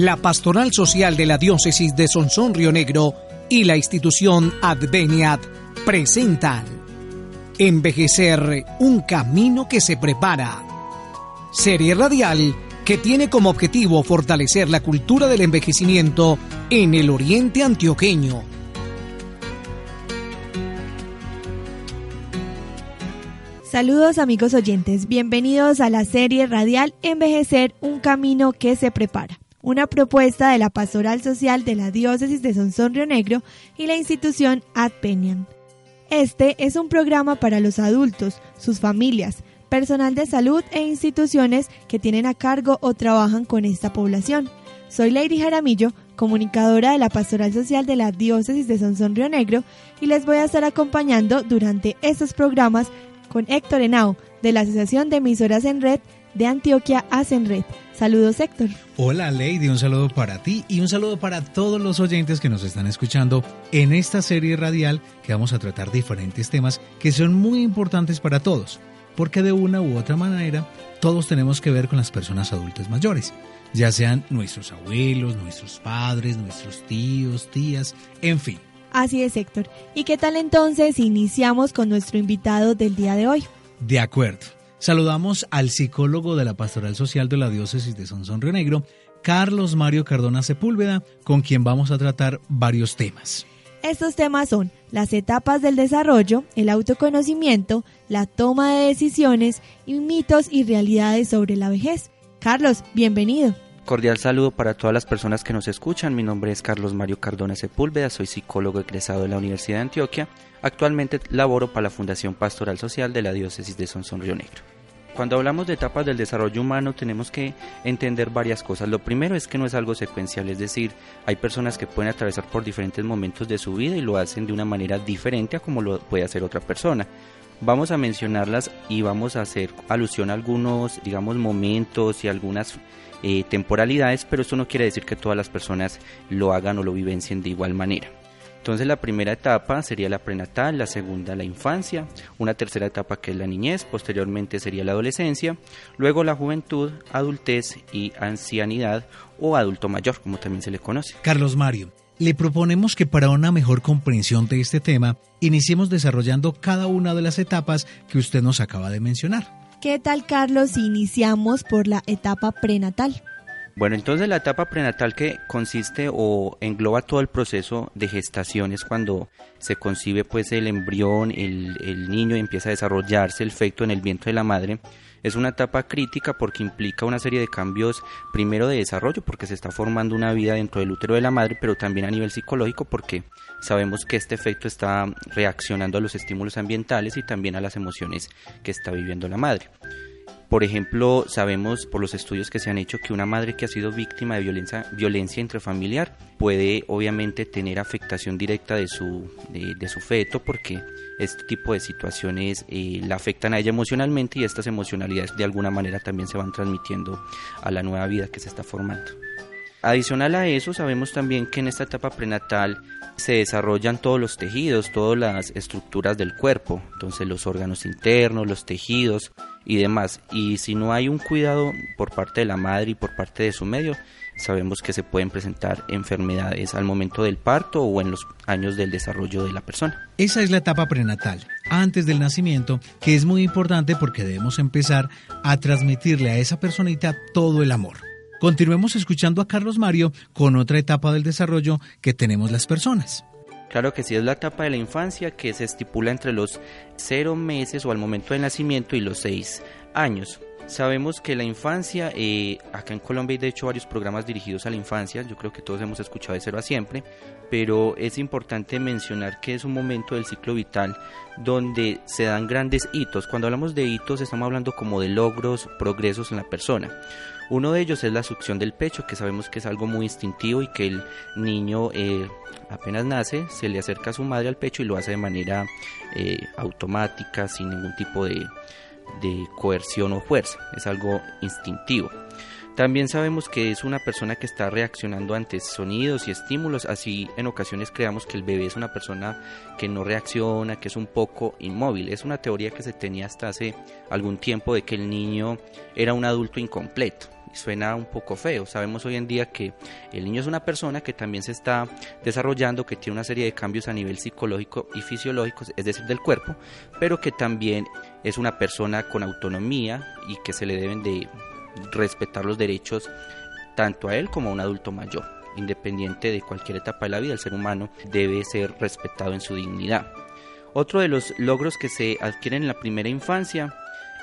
La Pastoral Social de la Diócesis de Sonsón Río Negro y la institución Adveniat presentan Envejecer, un camino que se prepara. Serie radial que tiene como objetivo fortalecer la cultura del envejecimiento en el oriente antioqueño. Saludos amigos oyentes, bienvenidos a la serie radial Envejecer, un camino que se prepara una propuesta de la Pastoral Social de la Diócesis de Sonsón Río Negro y la institución Adpenian. Este es un programa para los adultos, sus familias, personal de salud e instituciones que tienen a cargo o trabajan con esta población. Soy Lady Jaramillo, comunicadora de la Pastoral Social de la Diócesis de Sonsón Río Negro y les voy a estar acompañando durante estos programas con Héctor Henao de la Asociación de Emisoras en Red de Antioquia Hacen Red. Saludos, Héctor. Hola, Lady, un saludo para ti y un saludo para todos los oyentes que nos están escuchando en esta serie radial que vamos a tratar diferentes temas que son muy importantes para todos, porque de una u otra manera todos tenemos que ver con las personas adultas mayores, ya sean nuestros abuelos, nuestros padres, nuestros tíos, tías, en fin. Así es, Héctor. ¿Y qué tal entonces iniciamos con nuestro invitado del día de hoy? De acuerdo. Saludamos al psicólogo de la Pastoral Social de la Diócesis de Sonsón Río Negro, Carlos Mario Cardona Sepúlveda, con quien vamos a tratar varios temas. Estos temas son las etapas del desarrollo, el autoconocimiento, la toma de decisiones y mitos y realidades sobre la vejez. Carlos, bienvenido. Cordial saludo para todas las personas que nos escuchan. Mi nombre es Carlos Mario Cardona Sepúlveda, soy psicólogo egresado de la Universidad de Antioquia Actualmente laboro para la Fundación Pastoral Social de la Diócesis de Sonsón Río Negro. Cuando hablamos de etapas del desarrollo humano tenemos que entender varias cosas. Lo primero es que no es algo secuencial, es decir, hay personas que pueden atravesar por diferentes momentos de su vida y lo hacen de una manera diferente a como lo puede hacer otra persona. Vamos a mencionarlas y vamos a hacer alusión a algunos, digamos, momentos y algunas eh, temporalidades, pero eso no quiere decir que todas las personas lo hagan o lo vivencien de igual manera. Entonces la primera etapa sería la prenatal, la segunda la infancia, una tercera etapa que es la niñez, posteriormente sería la adolescencia, luego la juventud, adultez y ancianidad o adulto mayor, como también se le conoce. Carlos Mario, le proponemos que para una mejor comprensión de este tema, iniciemos desarrollando cada una de las etapas que usted nos acaba de mencionar. ¿Qué tal, Carlos, si iniciamos por la etapa prenatal? Bueno, entonces la etapa prenatal que consiste o engloba todo el proceso de gestación es cuando se concibe pues el embrión, el, el niño empieza a desarrollarse el feto en el vientre de la madre. Es una etapa crítica porque implica una serie de cambios, primero de desarrollo, porque se está formando una vida dentro del útero de la madre, pero también a nivel psicológico, porque sabemos que este efecto está reaccionando a los estímulos ambientales y también a las emociones que está viviendo la madre. Por ejemplo, sabemos por los estudios que se han hecho que una madre que ha sido víctima de violencia, violencia intrafamiliar puede obviamente tener afectación directa de su, de, su feto porque este tipo de situaciones eh, la afectan a ella emocionalmente y estas emocionalidades de alguna manera también se van transmitiendo a la nueva vida que se está formando. Adicional a eso, sabemos también que en esta etapa prenatal se desarrollan todos los tejidos, todas las estructuras del cuerpo, entonces los órganos internos, los tejidos y demás. Y si no hay un cuidado por parte de la madre y por parte de su medio, sabemos que se pueden presentar enfermedades al momento del parto o en los años del desarrollo de la persona. Esa es la etapa prenatal, antes del nacimiento, que es muy importante porque debemos empezar a transmitirle a esa personita todo el amor. Continuemos escuchando a Carlos Mario con otra etapa del desarrollo que tenemos las personas. Claro que sí, es la etapa de la infancia que se estipula entre los cero meses o al momento del nacimiento y los seis años. Sabemos que la infancia, eh, acá en Colombia hay de hecho varios programas dirigidos a la infancia, yo creo que todos hemos escuchado de cero a siempre, pero es importante mencionar que es un momento del ciclo vital donde se dan grandes hitos. Cuando hablamos de hitos estamos hablando como de logros, progresos en la persona. Uno de ellos es la succión del pecho, que sabemos que es algo muy instintivo y que el niño eh, apenas nace, se le acerca a su madre al pecho y lo hace de manera eh, automática, sin ningún tipo de, de coerción o fuerza, es algo instintivo. También sabemos que es una persona que está reaccionando ante sonidos y estímulos, así en ocasiones creamos que el bebé es una persona que no reacciona, que es un poco inmóvil. Es una teoría que se tenía hasta hace algún tiempo de que el niño era un adulto incompleto. Suena un poco feo. Sabemos hoy en día que el niño es una persona que también se está desarrollando, que tiene una serie de cambios a nivel psicológico y fisiológico, es decir, del cuerpo, pero que también es una persona con autonomía y que se le deben de respetar los derechos tanto a él como a un adulto mayor. Independiente de cualquier etapa de la vida, el ser humano debe ser respetado en su dignidad. Otro de los logros que se adquieren en la primera infancia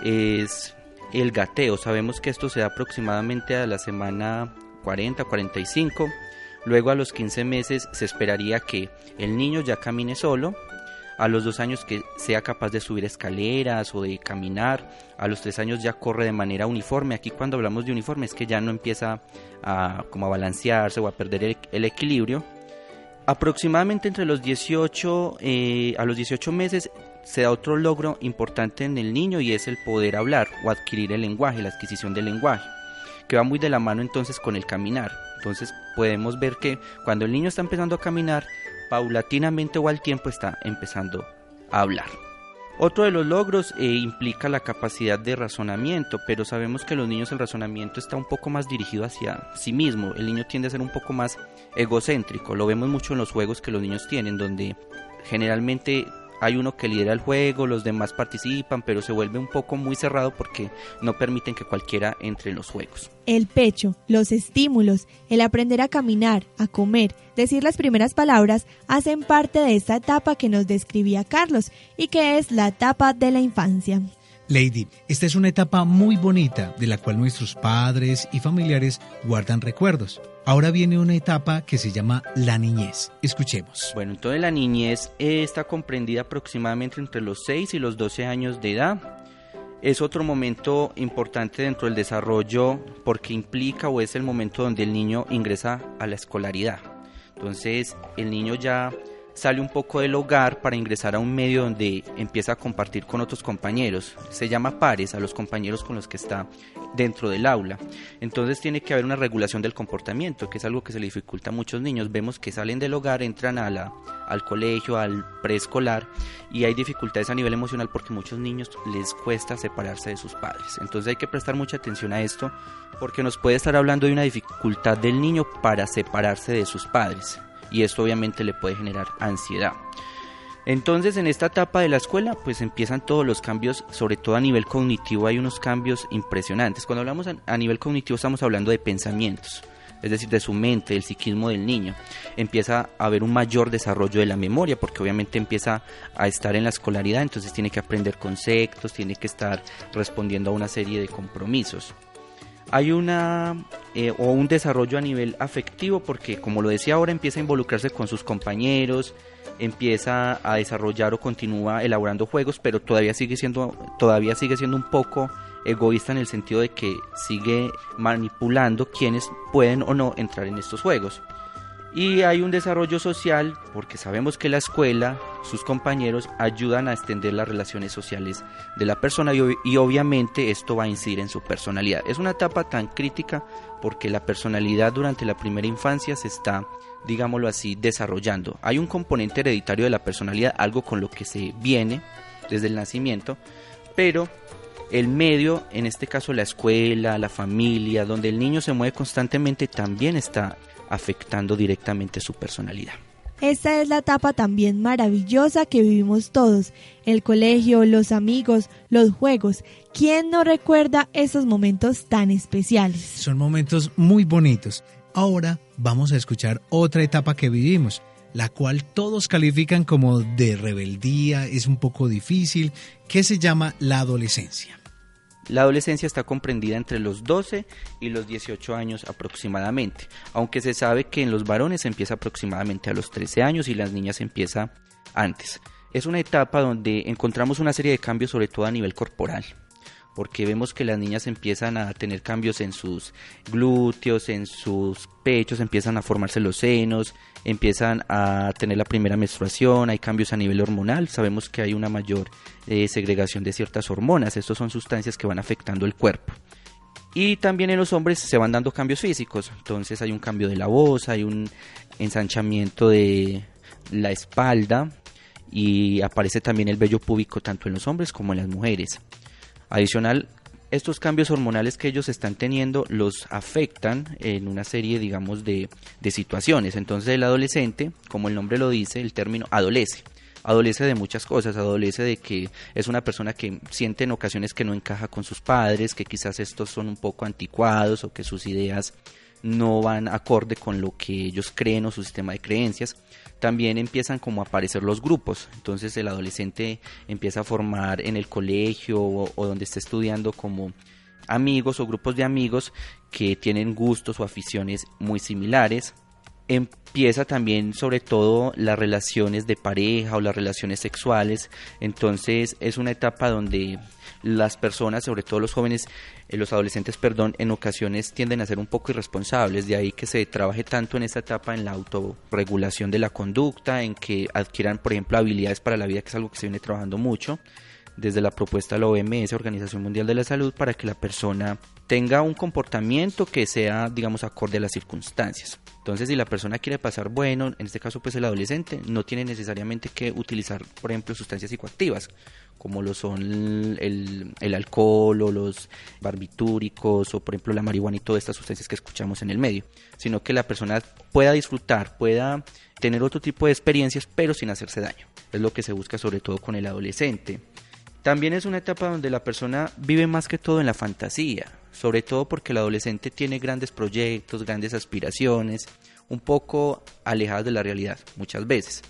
es el gateo. Sabemos que esto se da aproximadamente a la semana 40-45. Luego a los 15 meses se esperaría que el niño ya camine solo a los dos años que sea capaz de subir escaleras o de caminar, a los tres años ya corre de manera uniforme. Aquí cuando hablamos de uniforme es que ya no empieza a, como a balancearse o a perder el, equilibrio. Aproximadamente entre los 18, eh, a los 18 meses se da otro logro importante en el niño y es el poder hablar o adquirir el lenguaje, la adquisición del lenguaje, que va muy de la mano entonces con el caminar. Entonces podemos ver que cuando el niño está empezando a caminar, paulatinamente o al tiempo está empezando a hablar. Otro de los logros eh, implica la capacidad de razonamiento, pero sabemos que los niños el razonamiento está un poco más dirigido hacia sí mismo. El niño tiende a ser un poco más egocéntrico. Lo vemos mucho en los juegos que los niños tienen, donde generalmente hay uno que lidera el juego, los demás participan, pero se vuelve un poco muy cerrado porque no permiten que cualquiera entre en los juegos. El pecho, los estímulos, el aprender a caminar, a comer, decir las primeras palabras, hacen parte de esta etapa que nos describía Carlos y que es la etapa de la infancia. Lady, esta es una etapa muy bonita de la cual nuestros padres y familiares guardan recuerdos. Ahora viene una etapa que se llama la niñez. Escuchemos. Bueno, entonces la niñez está comprendida aproximadamente entre los 6 y los 12 años de edad. Es otro momento importante dentro del desarrollo porque implica o es el momento donde el niño ingresa a la escolaridad. Entonces el niño ya sale un poco del hogar para ingresar a un medio donde empieza a compartir con otros compañeros. Se llama pares a los compañeros con los que está dentro del aula. Entonces tiene que haber una regulación del comportamiento, que es algo que se le dificulta a muchos niños. Vemos que salen del hogar, entran al colegio, al preescolar y hay dificultades a nivel emocional porque muchos niños les cuesta separarse de sus padres. Entonces hay que prestar mucha atención a esto porque nos puede estar hablando de una dificultad del niño para separarse de sus padres y esto obviamente le puede generar ansiedad. Entonces en esta etapa de la escuela pues empiezan todos los cambios, sobre todo a nivel cognitivo hay unos cambios impresionantes. Cuando hablamos a, nivel cognitivo estamos hablando de pensamientos, es decir, de su mente, del psiquismo del niño. Empieza a haber un mayor desarrollo de la memoria porque obviamente empieza a estar en la escolaridad, entonces tiene que aprender conceptos, tiene que estar respondiendo a una serie de compromisos hay una eh, o un desarrollo a nivel afectivo porque como lo decía ahora empieza a involucrarse con sus compañeros empieza a desarrollar o continúa elaborando juegos pero todavía sigue siendo todavía sigue siendo un poco egoísta en el sentido de que sigue manipulando quienes pueden o no entrar en estos juegos y hay un desarrollo social porque sabemos que la escuela, sus compañeros ayudan a extender las relaciones sociales de la persona y, obviamente esto va a incidir en su personalidad. Es una etapa tan crítica porque la personalidad durante la primera infancia se está, digámoslo así, desarrollando. Hay un componente hereditario de la personalidad, algo con lo que se viene desde el nacimiento, pero el medio, en este caso la escuela, la familia, donde el niño se mueve constantemente, también está afectando directamente su personalidad. Esta es la etapa también maravillosa que vivimos todos, el colegio, los amigos, los juegos. ¿Quién no recuerda esos momentos tan especiales? Son momentos muy bonitos. Ahora vamos a escuchar otra etapa que vivimos, la cual todos califican como de rebeldía, es un poco difícil, que se llama la adolescencia. La adolescencia está comprendida entre los 12 y los 18 años aproximadamente, aunque se sabe que en los varones empieza aproximadamente a los 13 años y las niñas empieza antes. Es una etapa donde encontramos una serie de cambios sobre todo a nivel corporal porque vemos que las niñas empiezan a tener cambios en sus glúteos, en sus pechos, empiezan a formarse los senos, empiezan a tener la primera menstruación, hay cambios a nivel hormonal, sabemos que hay una mayor eh, segregación de ciertas hormonas, estas son sustancias que van afectando el cuerpo. Y también en los hombres se van dando cambios físicos, entonces hay un cambio de la voz, hay un ensanchamiento de la espalda y aparece también el vello púbico tanto en los hombres como en las mujeres. Adicional, estos cambios hormonales que ellos están teniendo los afectan en una serie, digamos, de, de, situaciones. Entonces el adolescente, como el nombre lo dice, el término adolece. Adolece de muchas cosas, adolece de que es una persona que siente en ocasiones que no encaja con sus padres, que quizás estos son un poco anticuados o que sus ideas no van acorde con lo que ellos creen o su sistema de creencias también empiezan como a aparecer los grupos. Entonces el adolescente empieza a formar en el colegio o, donde está estudiando como amigos o grupos de amigos que tienen gustos o aficiones muy similares. Empieza también sobre todo las relaciones de pareja o las relaciones sexuales. Entonces es una etapa donde las personas, sobre todo los jóvenes, eh, los adolescentes, perdón, en ocasiones tienden a ser un poco irresponsables, de ahí que se trabaje tanto en esta etapa en la autorregulación de la conducta, en que adquieran, por ejemplo, habilidades para la vida, que es algo que se viene trabajando mucho desde la propuesta de la OMS, Organización Mundial de la Salud, para que la persona tenga un comportamiento que sea, digamos, acorde a las circunstancias. Entonces, si la persona quiere pasar bueno, en este caso pues el adolescente, no tiene necesariamente que utilizar, por ejemplo, sustancias psicoactivas, como lo son el, el, alcohol o los barbitúricos o por ejemplo la marihuana y todas estas sustancias que escuchamos en el medio, sino que la persona pueda disfrutar, pueda tener otro tipo de experiencias pero sin hacerse daño. Es lo que se busca sobre todo con el adolescente. También es una etapa donde la persona vive más que todo en la fantasía, sobre todo porque el adolescente tiene grandes proyectos, grandes aspiraciones, un poco alejadas de la realidad muchas veces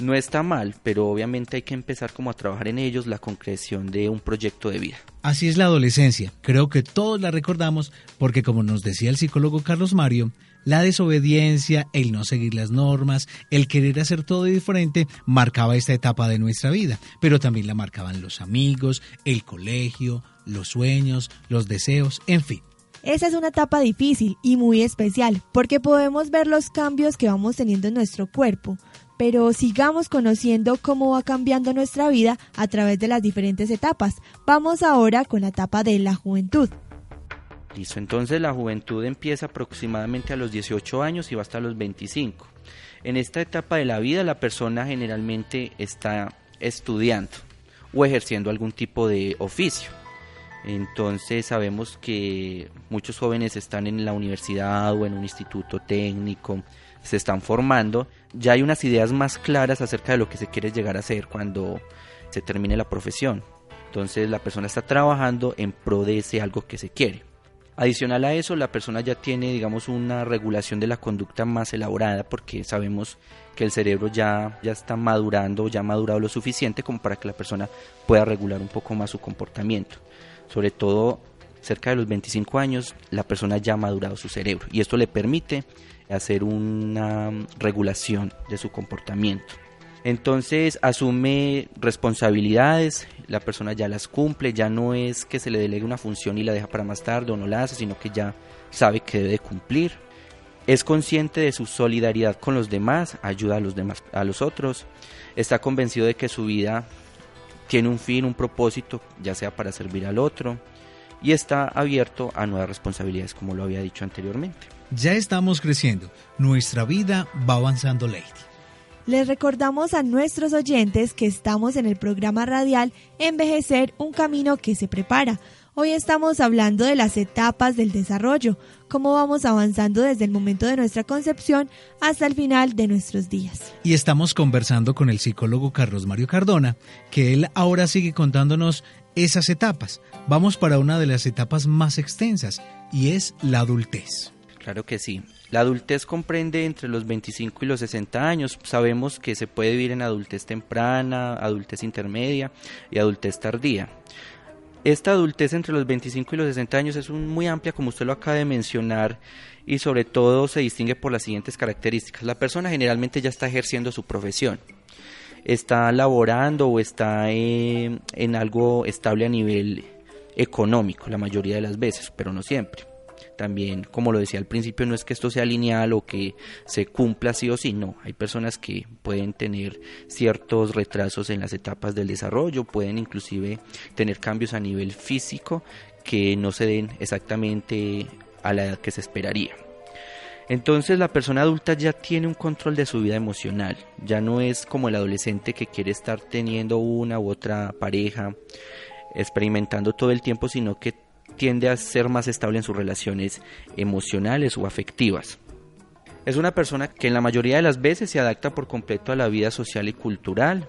no está mal, pero obviamente hay que empezar como a trabajar en ellos la concreción de un proyecto de vida. Así es la adolescencia. Creo que todos la recordamos porque como nos decía el psicólogo Carlos Mario, la desobediencia, el no seguir las normas, el querer hacer todo diferente marcaba esta etapa de nuestra vida, pero también la marcaban los amigos, el colegio, los sueños, los deseos, en fin. Esa es una etapa difícil y muy especial porque podemos ver los cambios que vamos teniendo en nuestro cuerpo, pero sigamos conociendo cómo va cambiando nuestra vida a través de las diferentes etapas. Vamos ahora con la etapa de la juventud. Listo, entonces la juventud empieza aproximadamente a los 18 años y va hasta los 25. En esta etapa de la vida la persona generalmente está estudiando o ejerciendo algún tipo de oficio. Entonces sabemos que muchos jóvenes están en la universidad o en un instituto técnico, se están formando, ya hay unas ideas más claras acerca de lo que se quiere llegar a hacer cuando se termine la profesión. Entonces la persona está trabajando en pro de ese algo que se quiere. Adicional a eso, la persona ya tiene, digamos, una regulación de la conducta más elaborada porque sabemos que el cerebro ya, ya está madurando, ya ha madurado lo suficiente como para que la persona pueda regular un poco más su comportamiento. Sobre todo cerca de los 25 años, la persona ya ha madurado su cerebro y esto le permite hacer una regulación de su comportamiento. Entonces asume responsabilidades, la persona ya las cumple, ya no es que se le delegue una función y la deja para más tarde o no la hace, sino que ya sabe que debe cumplir. Es consciente de su solidaridad con los demás, ayuda a los demás, a los otros. Está convencido de que su vida tiene un fin, un propósito, ya sea para servir al otro, y está abierto a nuevas responsabilidades, como lo había dicho anteriormente. Ya estamos creciendo, nuestra vida va avanzando, Lady. Les recordamos a nuestros oyentes que estamos en el programa radial Envejecer, un camino que se prepara. Hoy estamos hablando de las etapas del desarrollo, cómo vamos avanzando desde el momento de nuestra concepción hasta el final de nuestros días. Y estamos conversando con el psicólogo Carlos Mario Cardona, que él ahora sigue contándonos esas etapas. Vamos para una de las etapas más extensas, y es la adultez. Claro que sí. La adultez comprende entre los 25 y los 60 años. Sabemos que se puede vivir en adultez temprana, adultez intermedia y adultez tardía. Esta adultez entre los 25 y los 60 años es muy amplia, como usted lo acaba de mencionar, y sobre todo se distingue por las siguientes características. La persona generalmente ya está ejerciendo su profesión, está laborando o está eh, en algo estable a nivel económico la mayoría de las veces, pero no siempre. También, como lo decía al principio, no es que esto sea lineal o que se cumpla sí o sí, no. Hay personas que pueden tener ciertos retrasos en las etapas del desarrollo, pueden inclusive tener cambios a nivel físico que no se den exactamente a la edad que se esperaría. Entonces la persona adulta ya tiene un control de su vida emocional, ya no es como el adolescente que quiere estar teniendo una u otra pareja, experimentando todo el tiempo, sino que tiende a ser más estable en sus relaciones emocionales o afectivas. Es una persona que en la mayoría de las veces se adapta por completo a la vida social y cultural,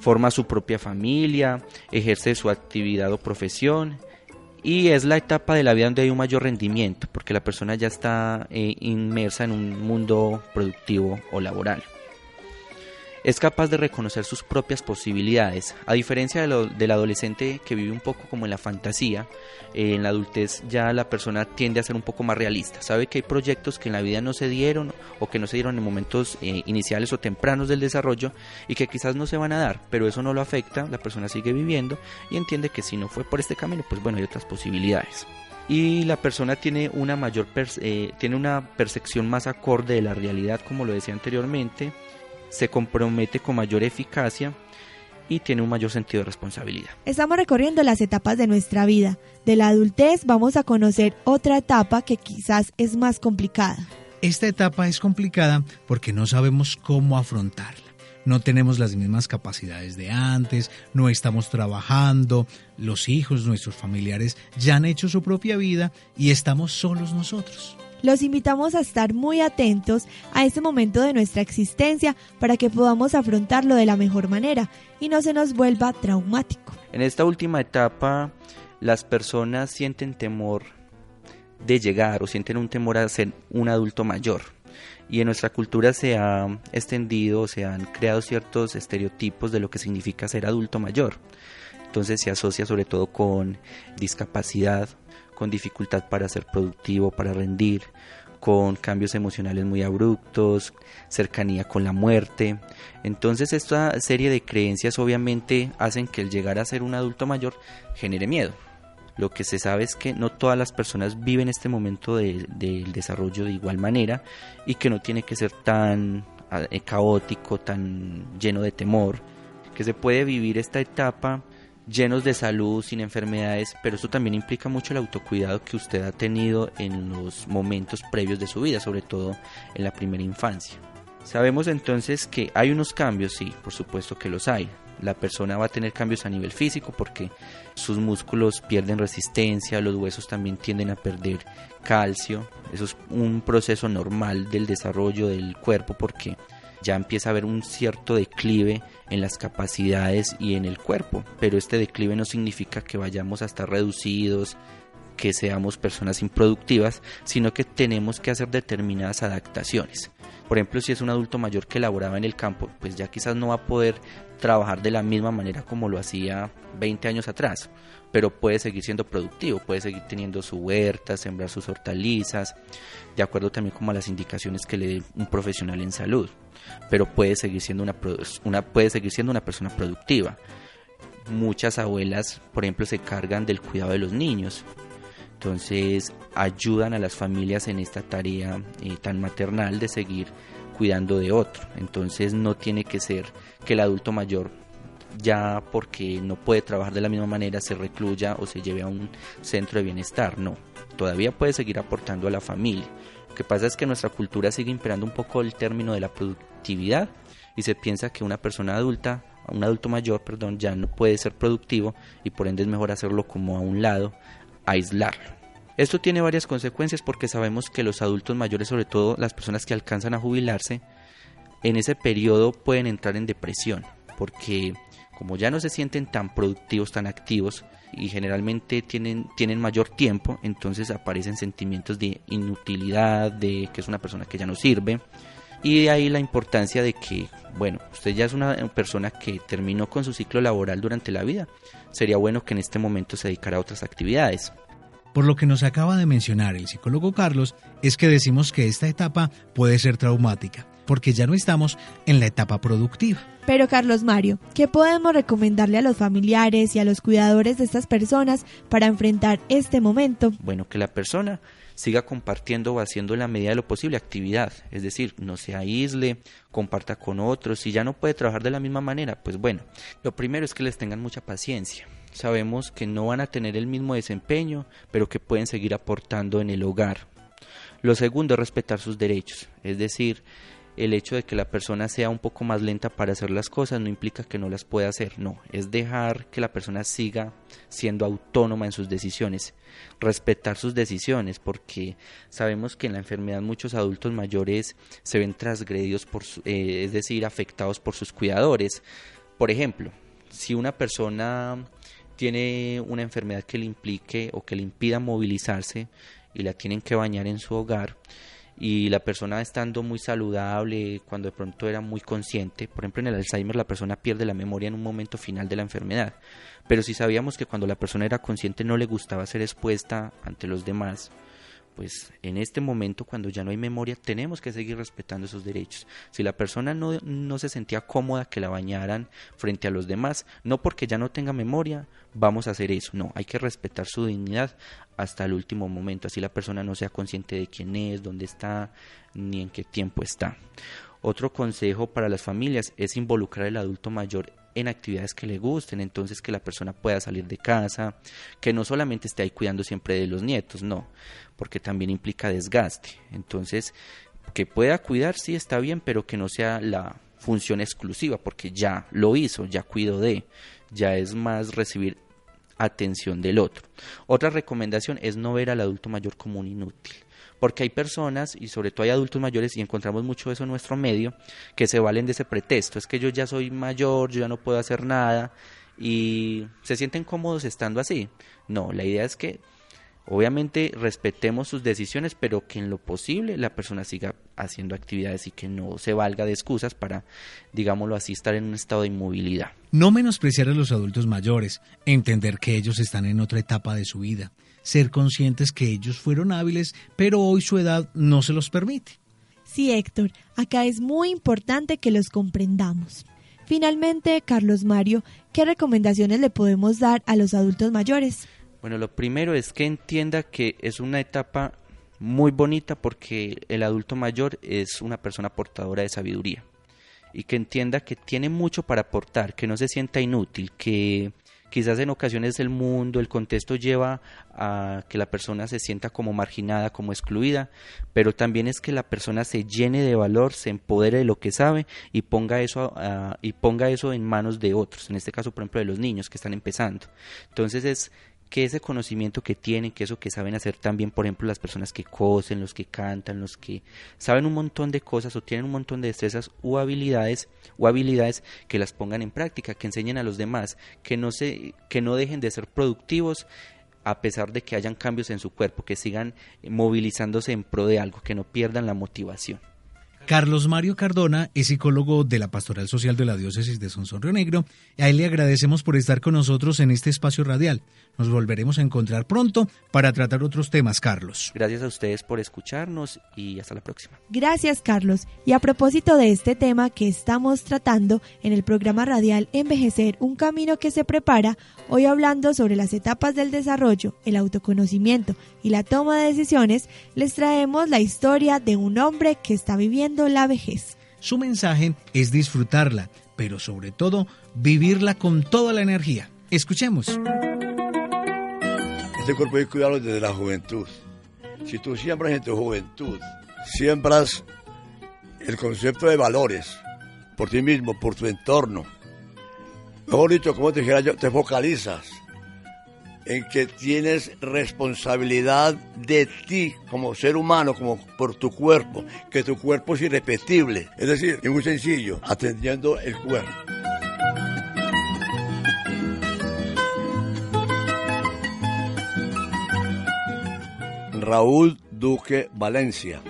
forma su propia familia, ejerce su actividad o profesión y es la etapa de la vida donde hay un mayor rendimiento porque la persona ya está eh, inmersa en un mundo productivo o laboral es capaz de reconocer sus propias posibilidades. A diferencia del adolescente que vive un poco como en la fantasía, eh, en la adultez ya la persona tiende a ser un poco más realista. Sabe que hay proyectos que en la vida no se dieron o que no se dieron en momentos eh, iniciales o tempranos del desarrollo y que quizás no se van a dar, pero eso no lo afecta, la persona sigue viviendo y entiende que si no fue por este camino, pues bueno, hay otras posibilidades y la persona tiene una mayor eh, tiene una percepción más acorde de la realidad como lo decía anteriormente se compromete con mayor eficacia y tiene un mayor sentido de responsabilidad. Estamos recorriendo las etapas de nuestra vida. De la adultez vamos a conocer otra etapa que quizás es más complicada. Esta etapa es complicada porque no sabemos cómo afrontarla. No tenemos las mismas capacidades de antes, no estamos trabajando, los hijos, nuestros familiares ya han hecho su propia vida y estamos solos nosotros. Los invitamos a estar muy atentos a este momento de nuestra existencia para que podamos afrontarlo de la mejor manera y no se nos vuelva traumático. En esta última etapa, las personas sienten temor de llegar o sienten un temor a ser un adulto mayor. Y en nuestra cultura se ha extendido, se han creado ciertos estereotipos de lo que significa ser adulto mayor. Entonces se asocia sobre todo con discapacidad, con dificultad para ser productivo, para rendir, con cambios emocionales muy abruptos, cercanía con la muerte. Entonces esta serie de creencias obviamente hacen que el llegar a ser un adulto mayor genere miedo. Lo que se sabe es que no todas las personas viven este momento del desarrollo de igual manera y que no tiene que ser tan eh, caótico, tan lleno de temor, que se puede vivir esta etapa llenos de salud, sin enfermedades, pero eso también implica mucho el autocuidado que usted ha tenido en los momentos previos de su vida, sobre todo en la primera infancia. Sabemos entonces que hay unos cambios, sí, por supuesto que los hay. La persona va a tener cambios a nivel físico porque sus músculos pierden resistencia, los huesos también tienden a perder calcio. Eso es un proceso normal del desarrollo del cuerpo porque ya empieza a haber un cierto declive en las capacidades y en el cuerpo, pero este declive no significa que vayamos a estar reducidos, que seamos personas improductivas, sino que tenemos que hacer determinadas adaptaciones. Por ejemplo, si es un adulto mayor que laboraba en el campo, pues ya quizás no va a poder trabajar de la misma manera como lo hacía 20 años atrás, pero puede seguir siendo productivo, puede seguir teniendo su huerta, sembrar sus hortalizas, de acuerdo también como a las indicaciones que le dé un profesional en salud pero puede seguir siendo una, puede seguir siendo una persona productiva. Muchas abuelas, por ejemplo, se cargan del cuidado de los niños. Entonces ayudan a las familias en esta tarea eh, tan maternal de seguir cuidando de otro. Entonces no tiene que ser que el adulto mayor ya porque no puede trabajar de la misma manera se recluya o se lleve a un centro de bienestar. No, todavía puede seguir aportando a la familia. Lo que pasa es que nuestra cultura sigue imperando un poco el término de la productividad y se piensa que una persona adulta, un adulto mayor, perdón, ya no puede ser productivo y por ende es mejor hacerlo como a un lado, aislarlo. Esto tiene varias consecuencias porque sabemos que los adultos mayores, sobre todo las personas que alcanzan a jubilarse, en ese periodo pueden entrar en depresión porque como ya no se sienten tan productivos, tan activos, y generalmente tienen, tienen mayor tiempo, entonces aparecen sentimientos de inutilidad, de que es una persona que ya no sirve, Y de ahí la importancia de que, bueno, usted ya es una persona que terminó con su ciclo laboral durante la vida. Sería bueno que en este momento se dedicara a otras actividades. Por lo que nos acaba de mencionar el psicólogo Carlos, es que decimos que esta etapa puede ser traumática, porque ya no estamos en la etapa productiva. Pero Carlos Mario, ¿qué podemos recomendarle a los familiares y a los cuidadores de estas personas para enfrentar este momento? Bueno, que la persona siga compartiendo o haciendo en la medida de lo posible actividad, es decir, no se aísle, comparta con otros, si ya no puede trabajar de la misma manera, pues bueno, lo primero es que les tengan mucha paciencia. Sabemos que no van a tener el mismo desempeño, pero que pueden seguir aportando en el hogar. Lo segundo es respetar sus derechos, es decir, el hecho de que la persona sea un poco más lenta para hacer las cosas no implica que no las pueda hacer, no, es dejar que la persona siga siendo autónoma en sus decisiones, respetar sus decisiones, porque sabemos que en la enfermedad muchos adultos mayores se ven transgredidos, por, eh, es decir, afectados por sus cuidadores. Por ejemplo, si una persona tiene una enfermedad que le implique o que le impida movilizarse y la tienen que bañar en su hogar, y la persona estando muy saludable, cuando de pronto era muy consciente, por ejemplo en el Alzheimer la persona pierde la memoria en un momento final de la enfermedad, pero si sabíamos que cuando la persona era consciente no le gustaba ser expuesta ante los demás, pues en este momento cuando ya no hay memoria tenemos que seguir respetando esos derechos. Si la persona no, no, se sentía cómoda que la bañaran frente a los demás, no porque ya no tenga memoria, vamos a hacer eso, no, hay que respetar su dignidad hasta el último momento, así la persona no sea consciente de quién es, dónde está, ni en qué tiempo está. Otro consejo para las familias es involucrar al adulto mayor en actividades que le gusten, entonces que la persona pueda salir de casa, que no solamente esté ahí cuidando siempre de los nietos, no, porque también implica desgaste. Entonces, que pueda cuidar, sí está bien, pero que no sea la función exclusiva, porque ya lo hizo, ya cuido de, ya es más recibir atención del otro. Otra recomendación es no ver al adulto mayor como un inútil porque hay personas, y sobre todo hay adultos mayores, y encontramos mucho eso en nuestro medio, que se valen de ese pretexto, es que yo ya soy mayor, yo ya no puedo hacer nada, y se sienten cómodos estando así. No, la idea es que obviamente respetemos sus decisiones, pero que en lo posible la persona siga haciendo actividades y que no se valga de excusas para, digámoslo así, estar en un estado de inmovilidad. No menospreciar a los adultos mayores, entender que ellos están en otra etapa de su vida ser conscientes que ellos fueron hábiles, pero hoy su edad no se los permite. Sí, Héctor, acá es muy importante que los comprendamos. Finalmente, Carlos Mario, ¿qué recomendaciones le podemos dar a los adultos mayores? Bueno, lo primero es que entienda que es una etapa muy bonita porque el adulto mayor es una persona portadora de sabiduría y que entienda que tiene mucho para aportar, que no se sienta inútil, que quizás en ocasiones el mundo, el contexto lleva a que la persona se sienta como marginada, como excluida, pero también es que la persona se llene de valor, se empodere de lo que sabe y ponga eso y ponga eso en manos de otros, en este caso por ejemplo de los niños que están empezando. Entonces es que ese conocimiento que tienen, que eso que saben hacer también, por ejemplo, las personas que cosen, los que cantan, los que saben un montón de cosas o tienen un montón de destrezas o habilidades o habilidades que las pongan en práctica, que enseñen a los demás, que no se que no dejen de ser productivos a pesar de que hayan cambios en su cuerpo, que sigan movilizándose en pro de algo, que no pierdan la motivación. Carlos Mario Cardona es psicólogo de la Pastoral Social de la Diócesis de Sonsón Río Negro. A él le agradecemos por estar con nosotros en este espacio radial. Nos volveremos a encontrar pronto para tratar otros temas, Carlos. Gracias a ustedes por escucharnos y hasta la próxima. Gracias, Carlos. Y a propósito de este tema que estamos tratando en el programa radial Envejecer, un camino que se prepara, hoy hablando sobre las etapas del desarrollo, el autoconocimiento y la toma de decisiones, les traemos la historia de un hombre que está viviendo la vejez. Su mensaje es disfrutarla, pero sobre todo vivirla con toda la energía. Escuchemos. Este cuerpo hay que cuidarlo desde la juventud. Si tú siembras en tu juventud, siembras el concepto de valores por ti mismo, por tu entorno. Mejor dicho, como te dijera yo, te focalizas en que tienes responsabilidad de ti como ser humano, como por tu cuerpo, que tu cuerpo es irrepetible. Es decir, es muy sencillo, atendiendo el cuerpo. Raúl Duque Valencia,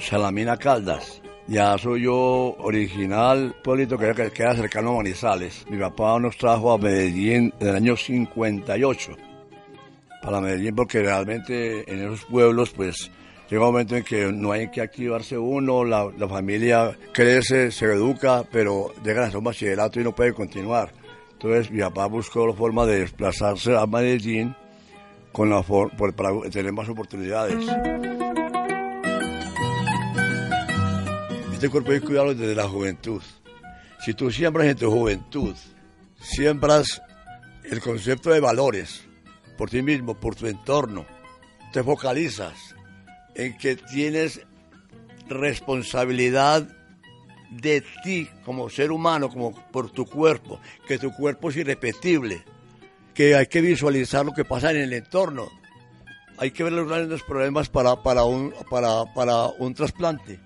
Salamina Caldas, Ya soy yo original, pueblito que queda cercano a Manizales. Mi papá nos trajo a Medellín en el año 58 para Medellín porque realmente en esos pueblos pues llega un momento en que no hay que activarse uno, la, familia crece, se educa, pero llega a un bachillerato y no puede continuar. Entonces mi papá buscó la forma de desplazarse a Medellín con la para tener más oportunidades. Este cuerpo hay que cuidarlo desde la juventud. Si tú siembras en tu juventud, siembras el concepto de valores por ti mismo, por tu entorno, te focalizas en que tienes responsabilidad de ti como ser humano, como por tu cuerpo, que tu cuerpo es irrepetible, que hay que visualizar lo que pasa en el entorno, hay que ver los grandes problemas para, para, un, para, para un trasplante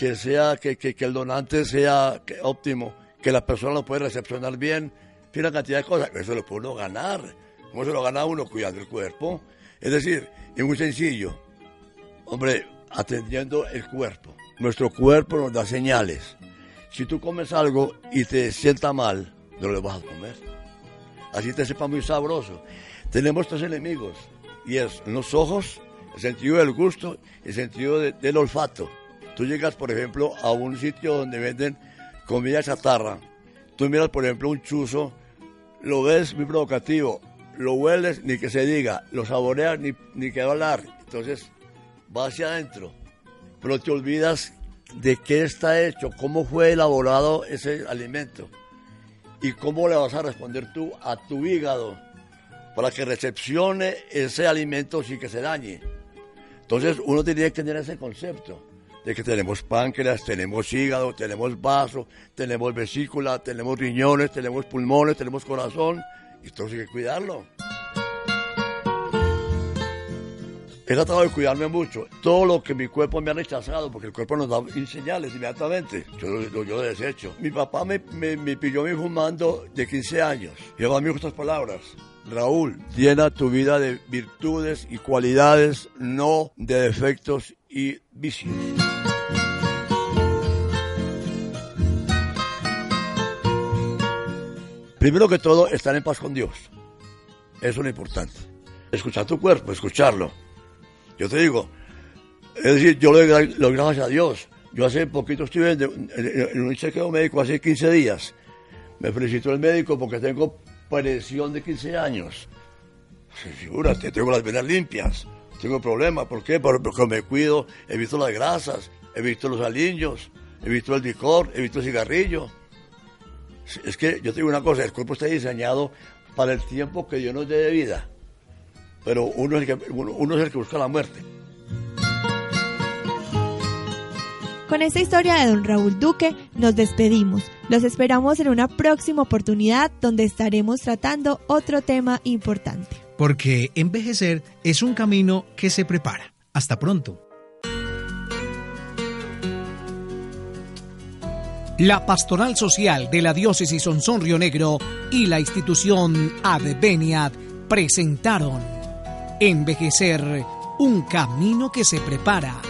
que sea, que, que, el donante sea óptimo, que la persona lo pueda recepcionar bien, tiene una cantidad de cosas, eso lo puede uno ganar. ¿Cómo se lo gana uno? Cuidando el cuerpo. Es decir, es muy sencillo. Hombre, atendiendo el cuerpo. Nuestro cuerpo nos da señales. Si tú comes algo y te sienta mal, no lo vas a comer. Así te sepa muy sabroso. Tenemos tres enemigos y es los ojos, el sentido del gusto y el sentido del olfato. Tú llegas, por ejemplo, a un sitio donde venden comida chatarra. Tú miras, por ejemplo, un chuzo, lo ves muy provocativo, lo hueles, ni que se diga, lo saboreas, ni, ni que hablar. Entonces, va hacia adentro. Pero te olvidas de qué está hecho, cómo fue elaborado ese alimento y cómo le vas a responder tú a tu hígado para que recepcione ese alimento sin que se dañe. Entonces uno tiene que tener ese concepto de que tenemos páncreas, tenemos hígado, tenemos vaso, tenemos vesícula, tenemos riñones, tenemos pulmones, tenemos corazón, y todo hay que cuidarlo. He tratado de cuidarme mucho. Todo lo que mi cuerpo me ha rechazado, porque el cuerpo nos da señales inmediatamente, yo lo, yo desecho. Mi papá me, me, me pilló fumando de 15 años. Y a mí estas palabras. Raúl, llena tu vida de virtudes y cualidades, no de defectos y vicios. Primero que todo, estar en paz con Dios. Eso es lo importante. Escuchar tu cuerpo, escucharlo. Yo te digo, es decir, yo lo doy gracias a Dios. Yo hace poquito estuve en, un chequeo médico hace 15 días. Me felicitó el médico porque tengo presión de 15 años. Figúrate, tengo las venas limpias, tengo problemas. ¿Por qué? Porque me cuido, he visto las grasas, he visto los aliños, he visto el licor, he visto el cigarrillo. Es que yo te digo una cosa, el cuerpo está diseñado para el tiempo que Dios nos dé de vida, pero uno es el que, uno es el que busca la muerte. Con esta historia de don Raúl Duque nos despedimos. Los esperamos en una próxima oportunidad donde estaremos tratando otro tema importante. Porque envejecer es un camino que se prepara. Hasta pronto. la Pastoral Social de la Diócesis Sonsón Río Negro y la institución Adveniat presentaron Envejecer, un camino que se prepara